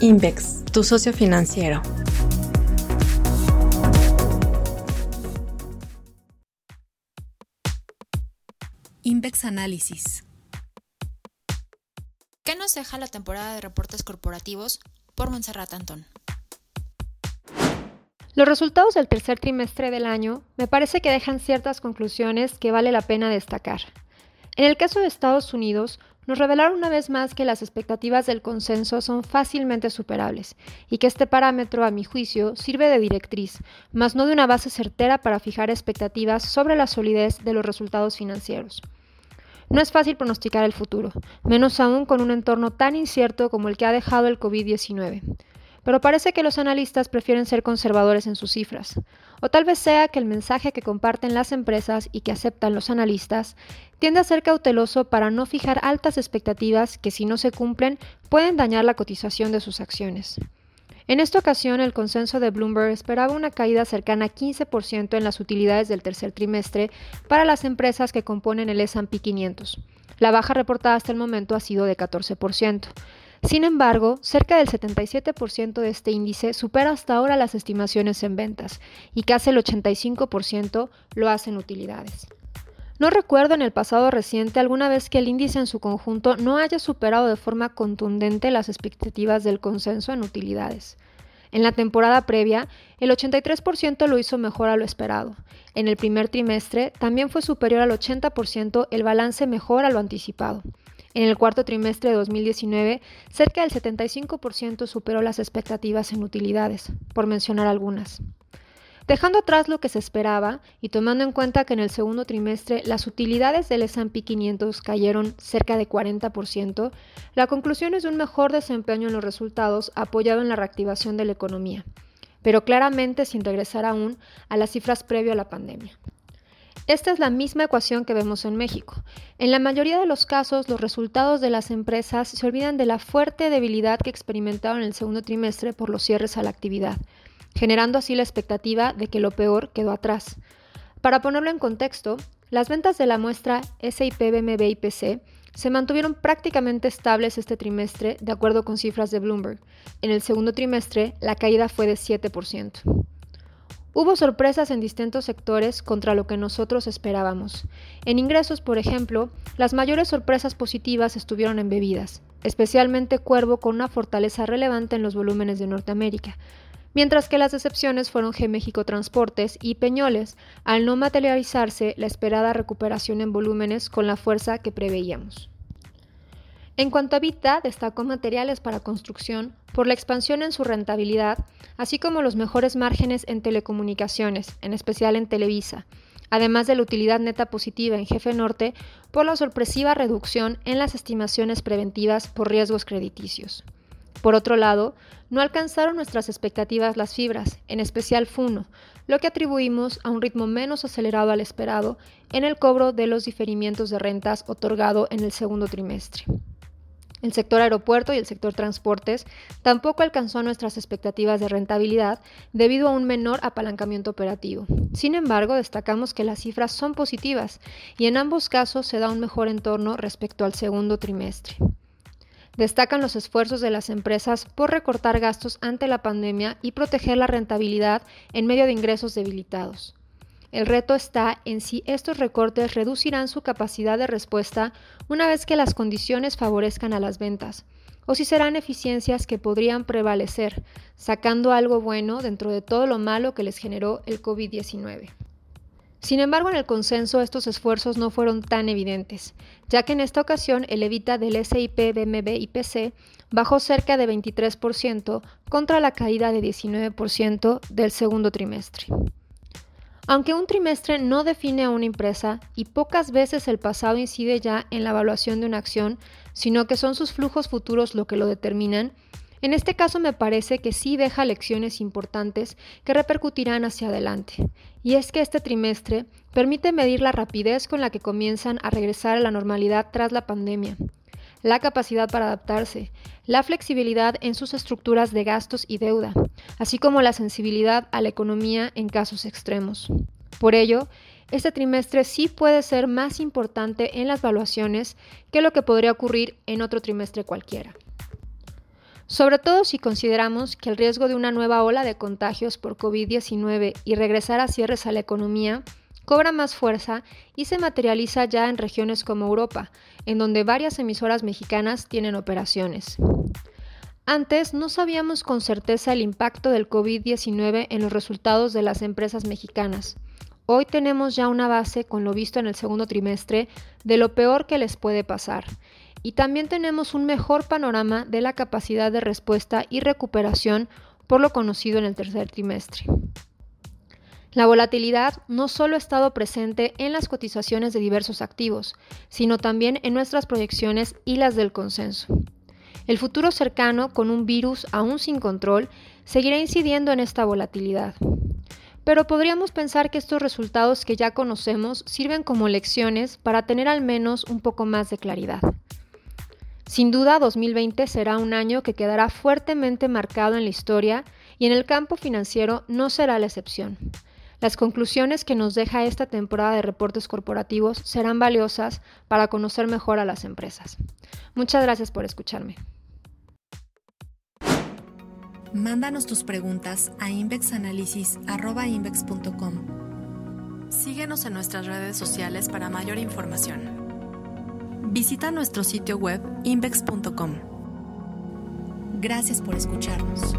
Invex, tu socio financiero. Invex Análisis. ¿Qué nos deja la temporada de reportes corporativos por Monserrat Antón? Los resultados del tercer trimestre del año me parece que dejan ciertas conclusiones que vale la pena destacar. En el caso de Estados Unidos, nos revelaron una vez más que las expectativas del consenso son fácilmente superables y que este parámetro, a mi juicio, sirve de directriz, mas no de una base certera para fijar expectativas sobre la solidez de los resultados financieros. No es fácil pronosticar el futuro, menos aún con un entorno tan incierto como el que ha dejado el COVID-19 pero parece que los analistas prefieren ser conservadores en sus cifras. O tal vez sea que el mensaje que comparten las empresas y que aceptan los analistas tiende a ser cauteloso para no fijar altas expectativas que si no se cumplen pueden dañar la cotización de sus acciones. En esta ocasión, el consenso de Bloomberg esperaba una caída cercana a 15% en las utilidades del tercer trimestre para las empresas que componen el S&P 500. La baja reportada hasta el momento ha sido de 14%. Sin embargo, cerca del 77% de este índice supera hasta ahora las estimaciones en ventas y casi el 85% lo hace en utilidades. No recuerdo en el pasado reciente alguna vez que el índice en su conjunto no haya superado de forma contundente las expectativas del consenso en utilidades. En la temporada previa, el 83% lo hizo mejor a lo esperado. En el primer trimestre, también fue superior al 80% el balance mejor a lo anticipado. En el cuarto trimestre de 2019, cerca del 75% superó las expectativas en utilidades, por mencionar algunas. Dejando atrás lo que se esperaba y tomando en cuenta que en el segundo trimestre las utilidades del S&P 500 cayeron cerca de 40%, la conclusión es un mejor desempeño en los resultados apoyado en la reactivación de la economía, pero claramente sin regresar aún a las cifras previo a la pandemia. Esta es la misma ecuación que vemos en México. En la mayoría de los casos, los resultados de las empresas se olvidan de la fuerte debilidad que experimentaron en el segundo trimestre por los cierres a la actividad, generando así la expectativa de que lo peor quedó atrás. Para ponerlo en contexto, las ventas de la muestra SIP, BMB y PC se mantuvieron prácticamente estables este trimestre, de acuerdo con cifras de Bloomberg. En el segundo trimestre, la caída fue de 7%. Hubo sorpresas en distintos sectores contra lo que nosotros esperábamos. En ingresos, por ejemplo, las mayores sorpresas positivas estuvieron en bebidas, especialmente Cuervo con una fortaleza relevante en los volúmenes de Norteamérica, mientras que las decepciones fueron G México Transportes y Peñoles, al no materializarse la esperada recuperación en volúmenes con la fuerza que preveíamos. En cuanto a Vita, destacó materiales para construcción por la expansión en su rentabilidad, así como los mejores márgenes en telecomunicaciones, en especial en Televisa, además de la utilidad neta positiva en Jefe Norte por la sorpresiva reducción en las estimaciones preventivas por riesgos crediticios. Por otro lado, no alcanzaron nuestras expectativas las fibras, en especial Funo, lo que atribuimos a un ritmo menos acelerado al esperado en el cobro de los diferimientos de rentas otorgado en el segundo trimestre. El sector aeropuerto y el sector transportes tampoco alcanzó nuestras expectativas de rentabilidad debido a un menor apalancamiento operativo. Sin embargo, destacamos que las cifras son positivas y en ambos casos se da un mejor entorno respecto al segundo trimestre. Destacan los esfuerzos de las empresas por recortar gastos ante la pandemia y proteger la rentabilidad en medio de ingresos debilitados. El reto está en si estos recortes reducirán su capacidad de respuesta una vez que las condiciones favorezcan a las ventas, o si serán eficiencias que podrían prevalecer, sacando algo bueno dentro de todo lo malo que les generó el COVID-19. Sin embargo, en el consenso estos esfuerzos no fueron tan evidentes, ya que en esta ocasión el evita del SIP, BMB y PC bajó cerca de 23% contra la caída de 19% del segundo trimestre. Aunque un trimestre no define a una empresa y pocas veces el pasado incide ya en la evaluación de una acción, sino que son sus flujos futuros lo que lo determinan, en este caso me parece que sí deja lecciones importantes que repercutirán hacia adelante. Y es que este trimestre permite medir la rapidez con la que comienzan a regresar a la normalidad tras la pandemia, la capacidad para adaptarse, la flexibilidad en sus estructuras de gastos y deuda, así como la sensibilidad a la economía en casos extremos. Por ello, este trimestre sí puede ser más importante en las valuaciones que lo que podría ocurrir en otro trimestre cualquiera. sobre todo si consideramos que el riesgo de una nueva ola de contagios por COVID-19 y regresar a cierres a la economía cobra más fuerza y se materializa ya en regiones como Europa, en donde varias emisoras mexicanas tienen operaciones. Antes no sabíamos con certeza el impacto del COVID-19 en los resultados de las empresas mexicanas. Hoy tenemos ya una base con lo visto en el segundo trimestre de lo peor que les puede pasar. Y también tenemos un mejor panorama de la capacidad de respuesta y recuperación por lo conocido en el tercer trimestre. La volatilidad no solo ha estado presente en las cotizaciones de diversos activos, sino también en nuestras proyecciones y las del consenso. El futuro cercano, con un virus aún sin control, seguirá incidiendo en esta volatilidad. Pero podríamos pensar que estos resultados que ya conocemos sirven como lecciones para tener al menos un poco más de claridad. Sin duda, 2020 será un año que quedará fuertemente marcado en la historia y en el campo financiero no será la excepción. Las conclusiones que nos deja esta temporada de reportes corporativos serán valiosas para conocer mejor a las empresas. Muchas gracias por escucharme. Mándanos tus preguntas a invexanalysis.com. Síguenos en nuestras redes sociales para mayor información. Visita nuestro sitio web invex.com. Gracias por escucharnos.